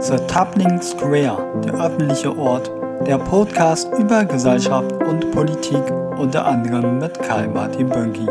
The Tabling Square, der öffentliche Ort, der Podcast über Gesellschaft und Politik, unter anderem mit Karl Martin Bönki.